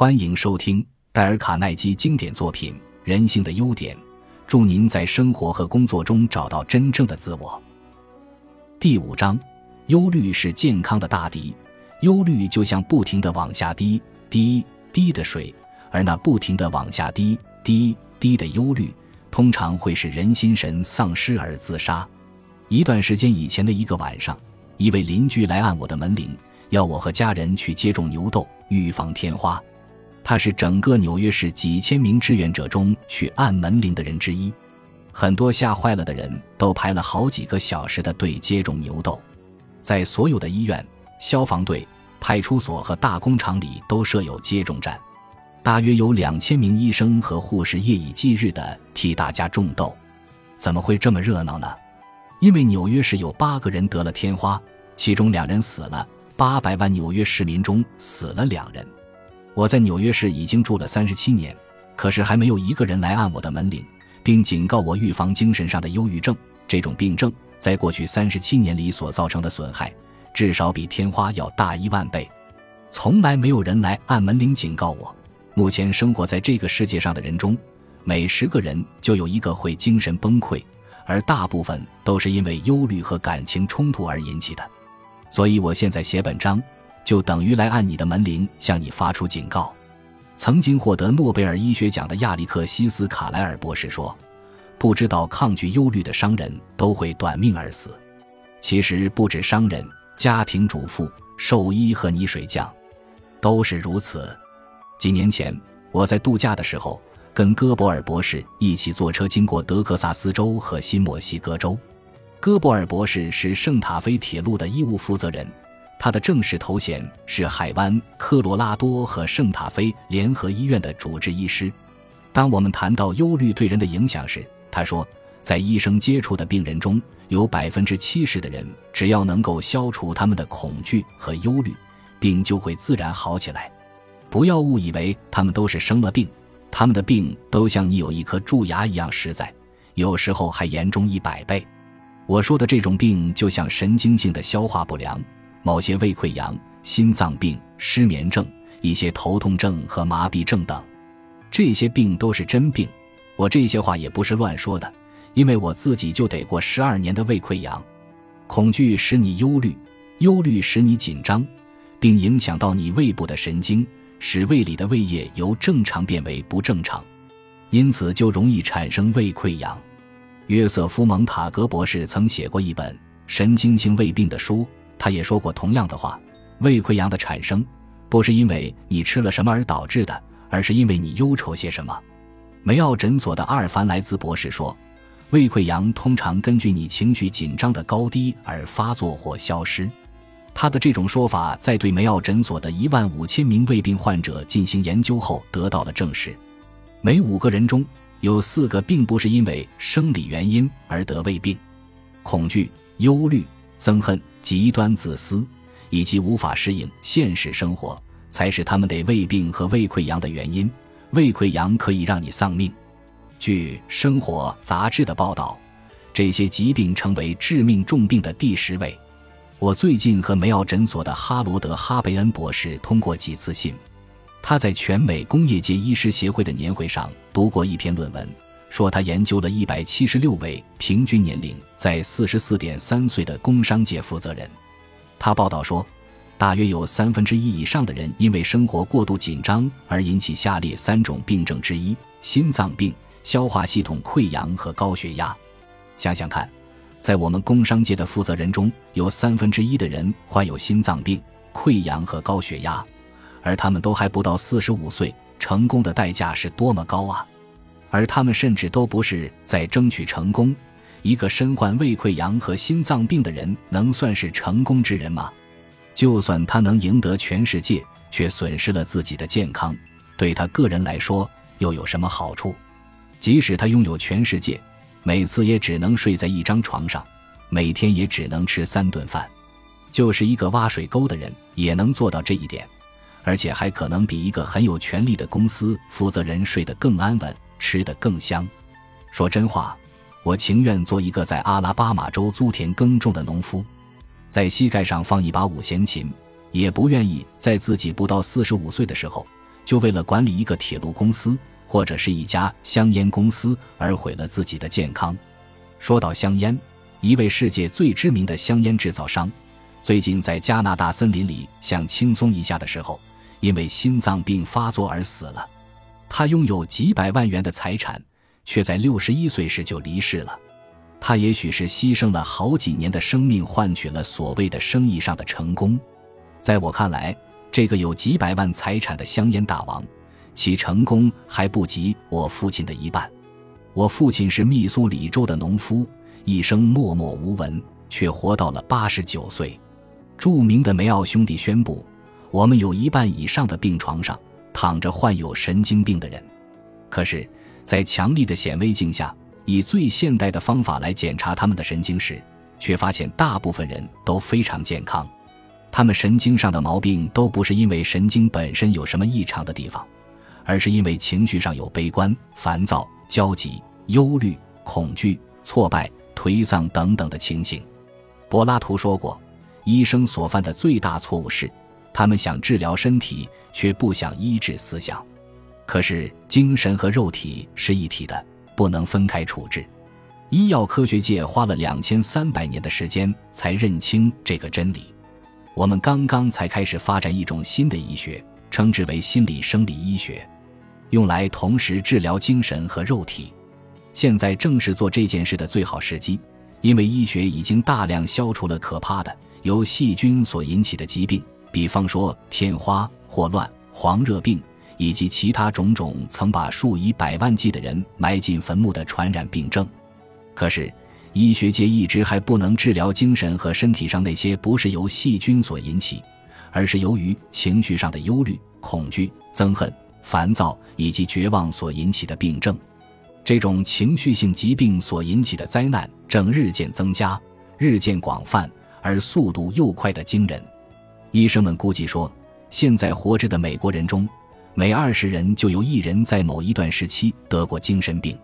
欢迎收听戴尔·卡耐基经典作品《人性的优点》，祝您在生活和工作中找到真正的自我。第五章：忧虑是健康的大敌。忧虑就像不停的往下滴滴滴的水，而那不停的往下滴滴滴的忧虑，通常会使人心神丧失而自杀。一段时间以前的一个晚上，一位邻居来按我的门铃，要我和家人去接种牛痘，预防天花。他是整个纽约市几千名志愿者中去按门铃的人之一。很多吓坏了的人都排了好几个小时的队接种牛痘。在所有的医院、消防队、派出所和大工厂里都设有接种站，大约有两千名医生和护士夜以继日地替大家种痘。怎么会这么热闹呢？因为纽约市有八个人得了天花，其中两人死了。八百万纽约市民中死了两人。我在纽约市已经住了三十七年，可是还没有一个人来按我的门铃，并警告我预防精神上的忧郁症这种病症在过去三十七年里所造成的损害，至少比天花要大一万倍。从来没有人来按门铃警告我。目前生活在这个世界上的人中，每十个人就有一个会精神崩溃。而大部分都是因为忧虑和感情冲突而引起的，所以我现在写本章，就等于来按你的门铃，向你发出警告。曾经获得诺贝尔医学奖的亚历克西斯·卡莱尔博士说：“不知道抗拒忧虑的商人都会短命而死。”其实不止商人，家庭主妇、兽医和泥水匠都是如此。几年前我在度假的时候。跟戈伯尔博士一起坐车经过德克萨斯州和新墨西哥州。戈伯尔博士是圣塔菲铁路的医务负责人，他的正式头衔是海湾科罗拉多和圣塔菲联合医院的主治医师。当我们谈到忧虑对人的影响时，他说，在医生接触的病人中有百分之七十的人，只要能够消除他们的恐惧和忧虑，病就会自然好起来。不要误以为他们都是生了病。他们的病都像你有一颗蛀牙一样实在，有时候还严重一百倍。我说的这种病就像神经性的消化不良、某些胃溃疡、心脏病、失眠症、一些头痛症和麻痹症等，这些病都是真病。我这些话也不是乱说的，因为我自己就得过十二年的胃溃疡。恐惧使你忧虑，忧虑使你紧张，并影响到你胃部的神经。使胃里的胃液由正常变为不正常，因此就容易产生胃溃疡。约瑟夫·蒙塔格博士曾写过一本神经性胃病的书，他也说过同样的话：胃溃疡的产生不是因为你吃了什么而导致的，而是因为你忧愁些什么。梅奥诊所的阿尔凡莱兹博士说，胃溃疡通常根据你情绪紧张的高低而发作或消失。他的这种说法在对梅奥诊所的一万五千名胃病患者进行研究后得到了证实。每五个人中有四个并不是因为生理原因而得胃病。恐惧、忧虑、憎恨、极端自私以及无法适应现实生活，才是他们得胃病和胃溃疡的原因。胃溃疡可以让你丧命。据《生活》杂志的报道，这些疾病成为致命重病的第十位。我最近和梅奥诊所的哈罗德·哈贝恩博士通过几次信。他在全美工业界医师协会的年会上读过一篇论文，说他研究了一百七十六位平均年龄在四十四点三岁的工商界负责人。他报道说，大约有三分之一以上的人因为生活过度紧张而引起下列三种病症之一：心脏病、消化系统溃疡和高血压。想想看。在我们工商界的负责人中有三分之一的人患有心脏病、溃疡和高血压，而他们都还不到四十五岁。成功的代价是多么高啊！而他们甚至都不是在争取成功。一个身患胃溃疡和心脏病的人能算是成功之人吗？就算他能赢得全世界，却损失了自己的健康，对他个人来说又有什么好处？即使他拥有全世界。每次也只能睡在一张床上，每天也只能吃三顿饭，就是一个挖水沟的人也能做到这一点，而且还可能比一个很有权力的公司负责人睡得更安稳，吃得更香。说真话，我情愿做一个在阿拉巴马州租田耕种的农夫，在膝盖上放一把五弦琴，也不愿意在自己不到四十五岁的时候，就为了管理一个铁路公司或者是一家香烟公司而毁了自己的健康。说到香烟，一位世界最知名的香烟制造商，最近在加拿大森林里想轻松一下的时候，因为心脏病发作而死了。他拥有几百万元的财产，却在六十一岁时就离世了。他也许是牺牲了好几年的生命，换取了所谓的生意上的成功。在我看来，这个有几百万财产的香烟大王，其成功还不及我父亲的一半。我父亲是密苏里州的农夫，一生默默无闻，却活到了八十九岁。著名的梅奥兄弟宣布，我们有一半以上的病床上躺着患有神经病的人。可是，在强力的显微镜下，以最现代的方法来检查他们的神经时，却发现大部分人都非常健康。他们神经上的毛病都不是因为神经本身有什么异常的地方，而是因为情绪上有悲观、烦躁、焦急、忧虑、恐惧、挫败、颓丧等等的情形。柏拉图说过，医生所犯的最大错误是，他们想治疗身体，却不想医治思想。可是精神和肉体是一体的。不能分开处置，医药科学界花了两千三百年的时间才认清这个真理。我们刚刚才开始发展一种新的医学，称之为心理生理医学，用来同时治疗精神和肉体。现在正是做这件事的最好时机，因为医学已经大量消除了可怕的由细菌所引起的疾病，比方说天花、霍乱、黄热病。以及其他种种曾把数以百万计的人埋进坟墓的传染病症，可是医学界一直还不能治疗精神和身体上那些不是由细菌所引起，而是由于情绪上的忧虑、恐惧、憎恨、烦躁以及绝望所引起的病症。这种情绪性疾病所引起的灾难正日渐增加、日渐广泛，而速度又快得惊人。医生们估计说，现在活着的美国人中，每二十人就有一人在某一段时期得过精神病。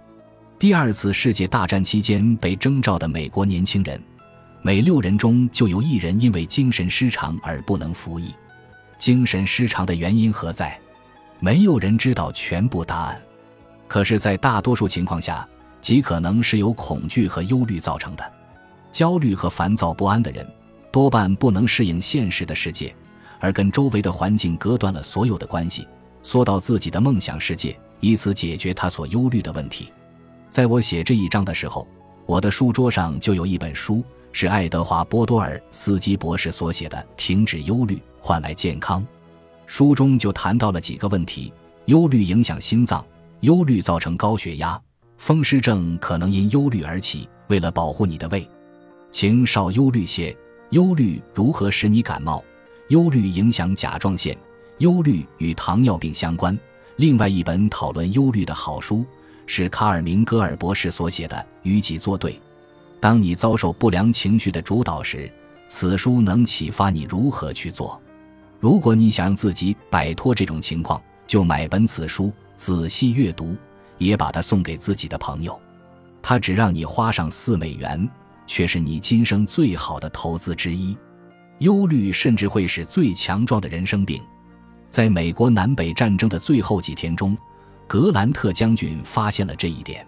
第二次世界大战期间被征召的美国年轻人，每六人中就有一人因为精神失常而不能服役。精神失常的原因何在？没有人知道全部答案。可是，在大多数情况下，极可能是由恐惧和忧虑造成的。焦虑和烦躁不安的人，多半不能适应现实的世界，而跟周围的环境隔断了所有的关系。缩到自己的梦想世界，以此解决他所忧虑的问题。在我写这一章的时候，我的书桌上就有一本书，是爱德华·波多尔斯基博士所写的《停止忧虑，换来健康》。书中就谈到了几个问题：忧虑影响心脏，忧虑造成高血压，风湿症可能因忧虑而起。为了保护你的胃，请少忧虑些。忧虑如何使你感冒？忧虑影响甲状腺。忧虑与糖尿病相关。另外一本讨论忧虑的好书是卡尔明格尔博士所写的《与己作对》。当你遭受不良情绪的主导时，此书能启发你如何去做。如果你想让自己摆脱这种情况，就买本此书，仔细阅读，也把它送给自己的朋友。它只让你花上四美元，却是你今生最好的投资之一。忧虑甚至会使最强壮的人生病。在美国南北战争的最后几天中，格兰特将军发现了这一点。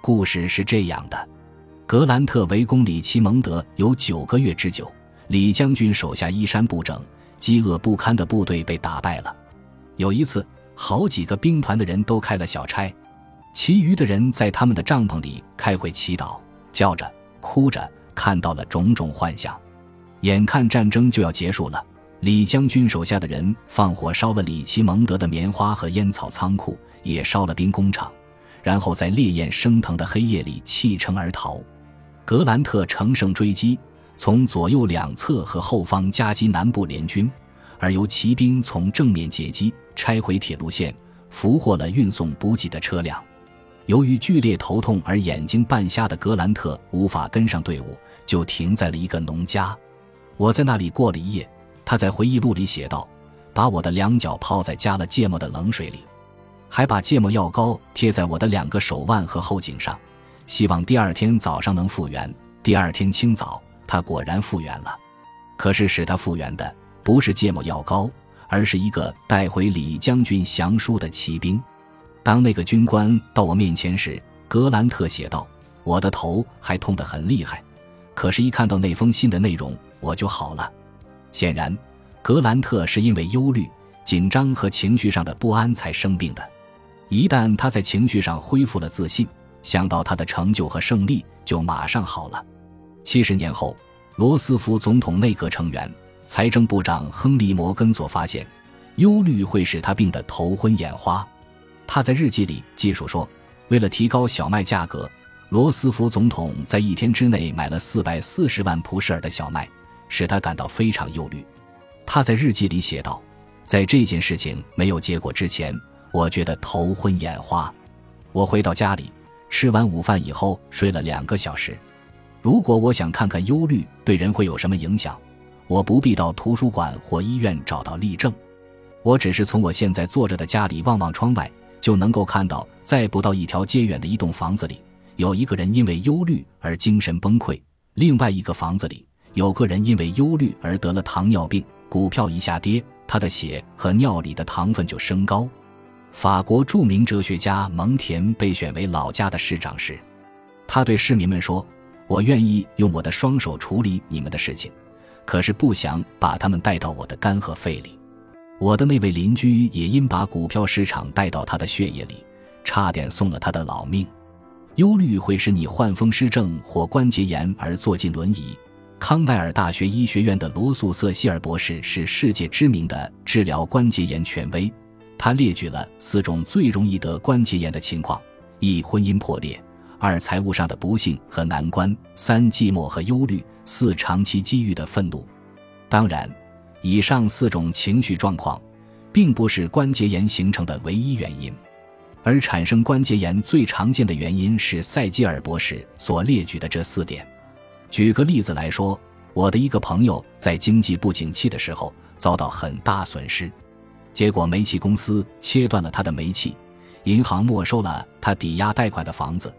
故事是这样的：格兰特围攻里奇蒙德有九个月之久，李将军手下衣衫不整、饥饿不堪的部队被打败了。有一次，好几个兵团的人都开了小差，其余的人在他们的帐篷里开会祈祷，叫着、哭着，看到了种种幻想。眼看战争就要结束了。李将军手下的人放火烧了里奇蒙德的棉花和烟草仓库，也烧了兵工厂，然后在烈焰升腾的黑夜里弃城而逃。格兰特乘胜追击，从左右两侧和后方夹击南部联军，而由骑兵从正面截击，拆毁铁路线，俘获了运送补给的车辆。由于剧烈头痛而眼睛半瞎的格兰特无法跟上队伍，就停在了一个农家。我在那里过了一夜。他在回忆录里写道：“把我的两脚泡在加了芥末的冷水里，还把芥末药膏贴在我的两个手腕和后颈上，希望第二天早上能复原。第二天清早，他果然复原了。可是使他复原的不是芥末药膏，而是一个带回李将军降书的骑兵。当那个军官到我面前时，格兰特写道：“我的头还痛得很厉害，可是，一看到那封信的内容，我就好了。”显然，格兰特是因为忧虑、紧张和情绪上的不安才生病的。一旦他在情绪上恢复了自信，想到他的成就和胜利，就马上好了。七十年后，罗斯福总统内阁成员、财政部长亨利·摩根所发现，忧虑会使他病得头昏眼花。他在日记里记述说，为了提高小麦价格，罗斯福总统在一天之内买了四百四十万普什尔的小麦，使他感到非常忧虑。他在日记里写道：“在这件事情没有结果之前，我觉得头昏眼花。我回到家里，吃完午饭以后睡了两个小时。如果我想看看忧虑对人会有什么影响，我不必到图书馆或医院找到例证，我只是从我现在坐着的家里望望窗外。”就能够看到，在不到一条街远的一栋房子里，有一个人因为忧虑而精神崩溃；另外一个房子里，有个人因为忧虑而得了糖尿病，股票一下跌，他的血和尿里的糖分就升高。法国著名哲学家蒙田被选为老家的市长时，他对市民们说：“我愿意用我的双手处理你们的事情，可是不想把他们带到我的肝和肺里。”我的那位邻居也因把股票市场带到他的血液里，差点送了他的老命。忧虑会使你患风湿症或关节炎而坐进轮椅。康奈尔大学医学院的罗素瑟希尔博士是世界知名的治疗关节炎权威，他列举了四种最容易得关节炎的情况：一、婚姻破裂；二、财务上的不幸和难关；三、寂寞和忧虑；四、长期机遇的愤怒。当然。以上四种情绪状况，并不是关节炎形成的唯一原因，而产生关节炎最常见的原因是塞基尔博士所列举的这四点。举个例子来说，我的一个朋友在经济不景气的时候遭到很大损失，结果煤气公司切断了他的煤气，银行没收了他抵押贷款的房子，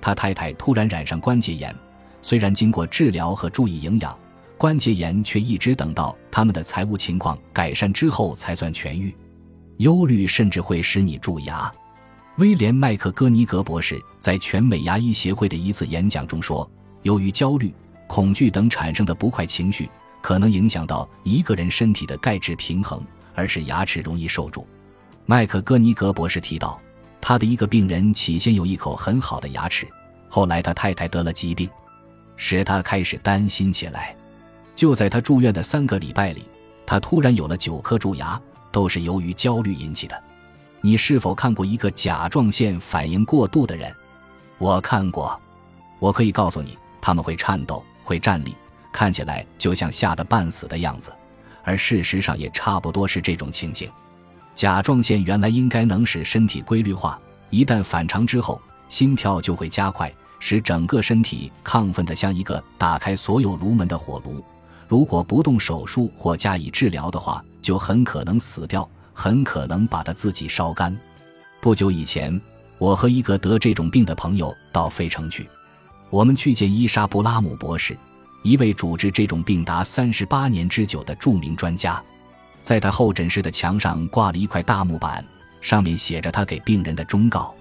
他太太突然染上关节炎，虽然经过治疗和注意营养。关节炎却一直等到他们的财务情况改善之后才算痊愈。忧虑甚至会使你蛀牙。威廉·麦克戈尼格博士在全美牙医协会的一次演讲中说：“由于焦虑、恐惧等产生的不快情绪，可能影响到一个人身体的钙质平衡，而使牙齿容易受蛀。”麦克戈尼格博士提到，他的一个病人起先有一口很好的牙齿，后来他太太得了疾病，使他开始担心起来。就在他住院的三个礼拜里，他突然有了九颗蛀牙，都是由于焦虑引起的。你是否看过一个甲状腺反应过度的人？我看过。我可以告诉你，他们会颤抖，会站立，看起来就像吓得半死的样子，而事实上也差不多是这种情形。甲状腺原来应该能使身体规律化，一旦反常之后，心跳就会加快，使整个身体亢奋的像一个打开所有炉门的火炉。如果不动手术或加以治疗的话，就很可能死掉，很可能把他自己烧干。不久以前，我和一个得这种病的朋友到费城去，我们去见伊莎布拉姆博士，一位主治这种病达三十八年之久的著名专家。在他候诊室的墙上挂了一块大木板，上面写着他给病人的忠告。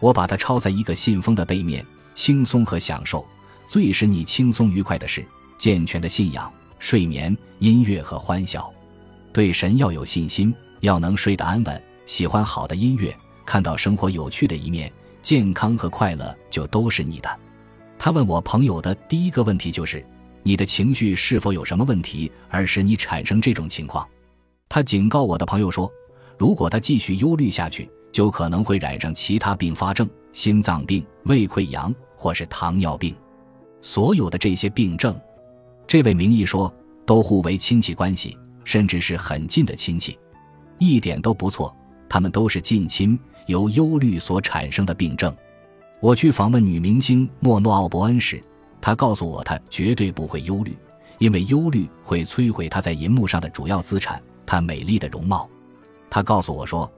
我把它抄在一个信封的背面。轻松和享受，最使你轻松愉快的是健全的信仰。睡眠、音乐和欢笑，对神要有信心，要能睡得安稳，喜欢好的音乐，看到生活有趣的一面，健康和快乐就都是你的。他问我朋友的第一个问题就是：你的情绪是否有什么问题，而使你产生这种情况？他警告我的朋友说，如果他继续忧虑下去，就可能会染上其他并发症，心脏病、胃溃疡或是糖尿病。所有的这些病症。这位名医说，都互为亲戚关系，甚至是很近的亲戚，一点都不错。他们都是近亲，由忧虑所产生的病症。我去访问女明星莫诺奥伯恩时，她告诉我，她绝对不会忧虑，因为忧虑会摧毁她在银幕上的主要资产——她美丽的容貌。她告诉我说，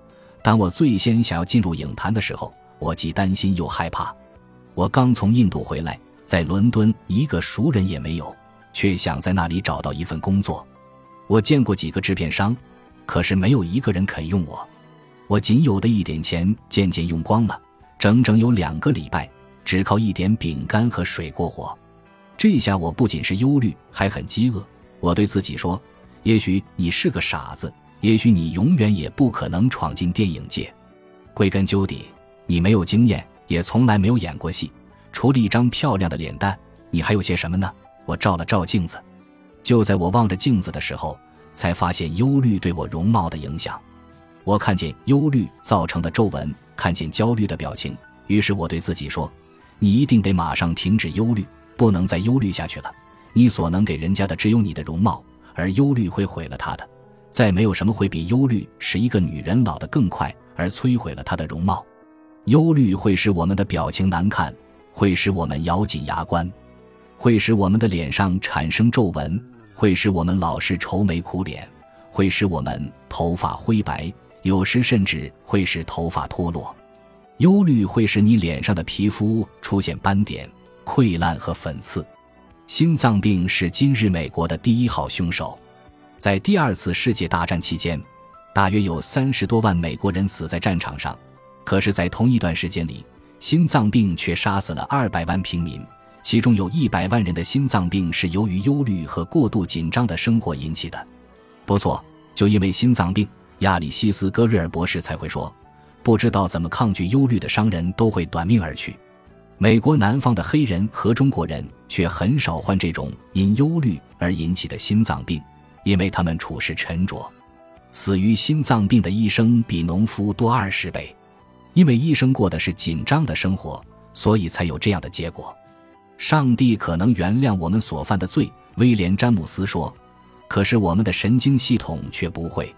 当我最先想要进入影坛的时候，我既担心又害怕。我刚从印度回来，在伦敦一个熟人也没有。却想在那里找到一份工作。我见过几个制片商，可是没有一个人肯用我。我仅有的一点钱渐渐用光了，整整有两个礼拜，只靠一点饼干和水过活。这下我不仅是忧虑，还很饥饿。我对自己说：“也许你是个傻子，也许你永远也不可能闯进电影界。归根究底，你没有经验，也从来没有演过戏。除了一张漂亮的脸蛋，你还有些什么呢？”我照了照镜子，就在我望着镜子的时候，才发现忧虑对我容貌的影响。我看见忧虑造成的皱纹，看见焦虑的表情，于是我对自己说：“你一定得马上停止忧虑，不能再忧虑下去了。你所能给人家的只有你的容貌，而忧虑会毁了她的。再没有什么会比忧虑使一个女人老得更快，而摧毁了她的容貌。忧虑会使我们的表情难看，会使我们咬紧牙关。”会使我们的脸上产生皱纹，会使我们老是愁眉苦脸，会使我们头发灰白，有时甚至会使头发脱落。忧虑会使你脸上的皮肤出现斑点、溃烂和粉刺。心脏病是今日美国的第一号凶手。在第二次世界大战期间，大约有三十多万美国人死在战场上，可是，在同一段时间里，心脏病却杀死了二百万平民。其中有一百万人的心脏病是由于忧虑和过度紧张的生活引起的。不错，就因为心脏病，亚里西斯·戈瑞尔博士才会说，不知道怎么抗拒忧虑的商人都会短命而去。美国南方的黑人和中国人却很少患这种因忧虑而引起的心脏病，因为他们处事沉着。死于心脏病的医生比农夫多二十倍，因为医生过的是紧张的生活，所以才有这样的结果。上帝可能原谅我们所犯的罪，威廉·詹姆斯说。可是我们的神经系统却不会。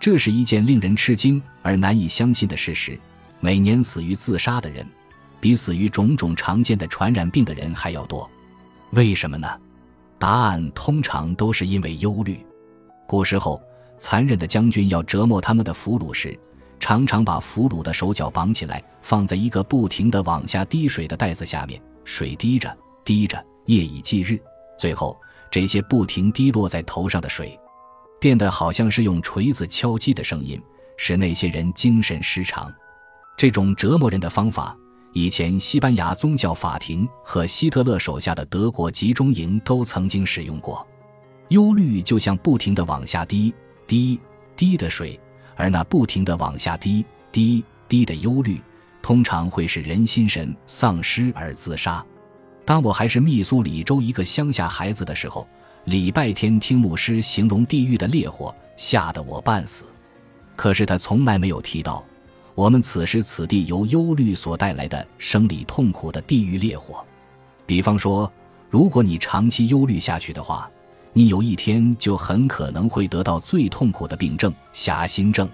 这是一件令人吃惊而难以相信的事实。每年死于自杀的人，比死于种种常见的传染病的人还要多。为什么呢？答案通常都是因为忧虑。古时候，残忍的将军要折磨他们的俘虏时，常常把俘虏的手脚绑起来，放在一个不停地往下滴水的袋子下面。水滴着滴着，夜以继日，最后这些不停滴落在头上的水，变得好像是用锤子敲击的声音，使那些人精神失常。这种折磨人的方法，以前西班牙宗教法庭和希特勒手下的德国集中营都曾经使用过。忧虑就像不停地往下滴滴滴的水，而那不停地往下滴滴滴的忧虑。通常会使人心神丧失而自杀。当我还是密苏里州一个乡下孩子的时候，礼拜天听牧师形容地狱的烈火，吓得我半死。可是他从来没有提到我们此时此地由忧虑所带来的生理痛苦的地狱烈火。比方说，如果你长期忧虑下去的话，你有一天就很可能会得到最痛苦的病症——狭心症。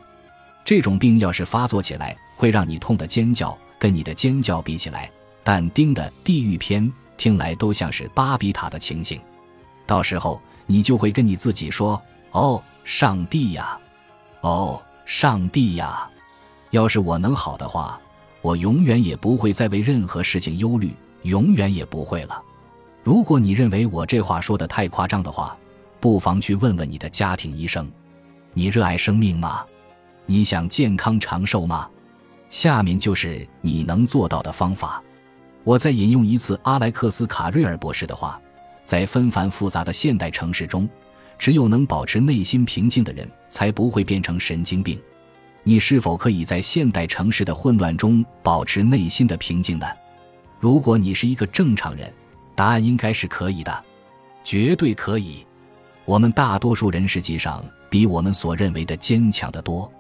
这种病要是发作起来，会让你痛得尖叫，跟你的尖叫比起来，但丁的地狱篇听来都像是巴比塔的情形。到时候你就会跟你自己说：“哦，上帝呀，哦，上帝呀！要是我能好的话，我永远也不会再为任何事情忧虑，永远也不会了。”如果你认为我这话说的太夸张的话，不妨去问问你的家庭医生：你热爱生命吗？你想健康长寿吗？下面就是你能做到的方法。我再引用一次阿莱克斯·卡瑞尔博士的话：在纷繁复杂的现代城市中，只有能保持内心平静的人，才不会变成神经病。你是否可以在现代城市的混乱中保持内心的平静呢？如果你是一个正常人，答案应该是可以的，绝对可以。我们大多数人实际上比我们所认为的坚强得多。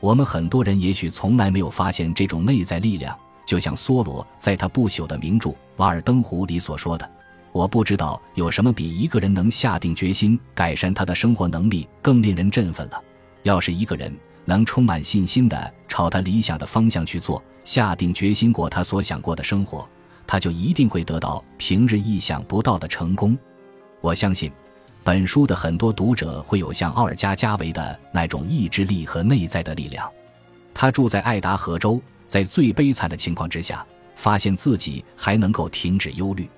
我们很多人也许从来没有发现这种内在力量，就像梭罗在他不朽的名著《瓦尔登湖》里所说的：“我不知道有什么比一个人能下定决心改善他的生活能力更令人振奋了。要是一个人能充满信心地朝他理想的方向去做，下定决心过他所想过的生活，他就一定会得到平日意想不到的成功。我相信。”本书的很多读者会有像奥尔加·加维的那种意志力和内在的力量。他住在爱达荷州，在最悲惨的情况之下，发现自己还能够停止忧虑。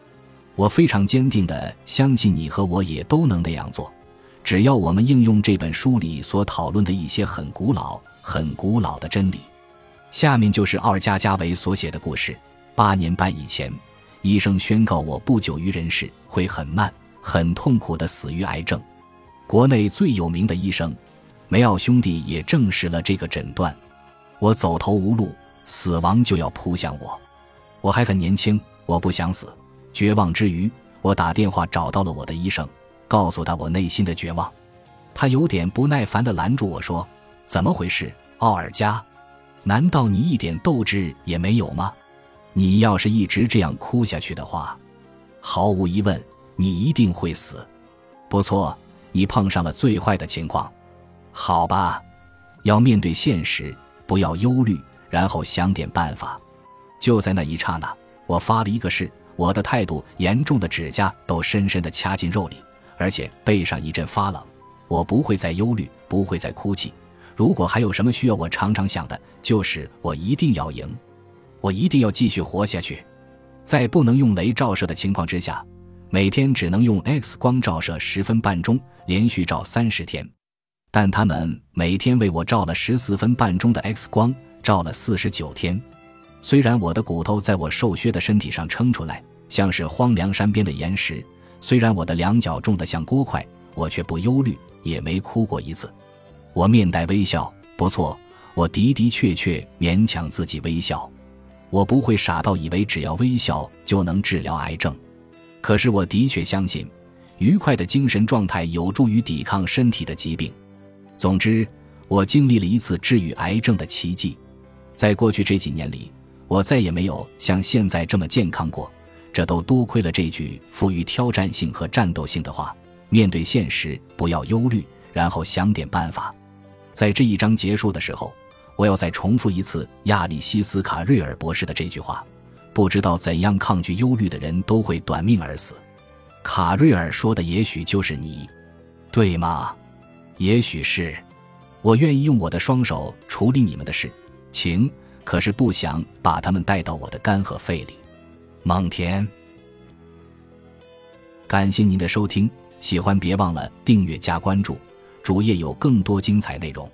我非常坚定地相信你和我也都能那样做，只要我们应用这本书里所讨论的一些很古老、很古老的真理。下面就是奥尔加·加维所写的故事。八年半以前，医生宣告我不久于人世，会很慢、很痛苦地死于癌症。国内最有名的医生梅奥兄弟也证实了这个诊断。我走投无路，死亡就要扑向我。我还很年轻，我不想死。绝望之余，我打电话找到了我的医生，告诉他我内心的绝望。他有点不耐烦地拦住我说：“怎么回事，奥尔加？难道你一点斗志也没有吗？你要是一直这样哭下去的话，毫无疑问，你一定会死。不错，你碰上了最坏的情况。好吧，要面对现实。”不要忧虑，然后想点办法。就在那一刹那，我发了一个誓。我的态度严重的指甲都深深地掐进肉里，而且背上一阵发冷。我不会再忧虑，不会再哭泣。如果还有什么需要我常常想的，就是我一定要赢，我一定要继续活下去。在不能用雷照射的情况之下，每天只能用 X 光照射十分半钟，连续照三十天。但他们每天为我照了十四分半钟的 X 光，照了四十九天。虽然我的骨头在我瘦削的身体上撑出来，像是荒凉山边的岩石；虽然我的两脚重得像锅块，我却不忧虑，也没哭过一次。我面带微笑，不错，我的的确确勉强自己微笑。我不会傻到以为只要微笑就能治疗癌症，可是我的确相信，愉快的精神状态有助于抵抗身体的疾病。总之，我经历了一次治愈癌症的奇迹。在过去这几年里，我再也没有像现在这么健康过。这都多亏了这句富于挑战性和战斗性的话：面对现实，不要忧虑，然后想点办法。在这一章结束的时候，我要再重复一次亚里西斯卡瑞尔博士的这句话：不知道怎样抗拒忧虑的人都会短命而死。卡瑞尔说的也许就是你，对吗？也许是，我愿意用我的双手处理你们的事情，可是不想把他们带到我的肝和肺里。蒙恬，感谢您的收听，喜欢别忘了订阅加关注，主页有更多精彩内容。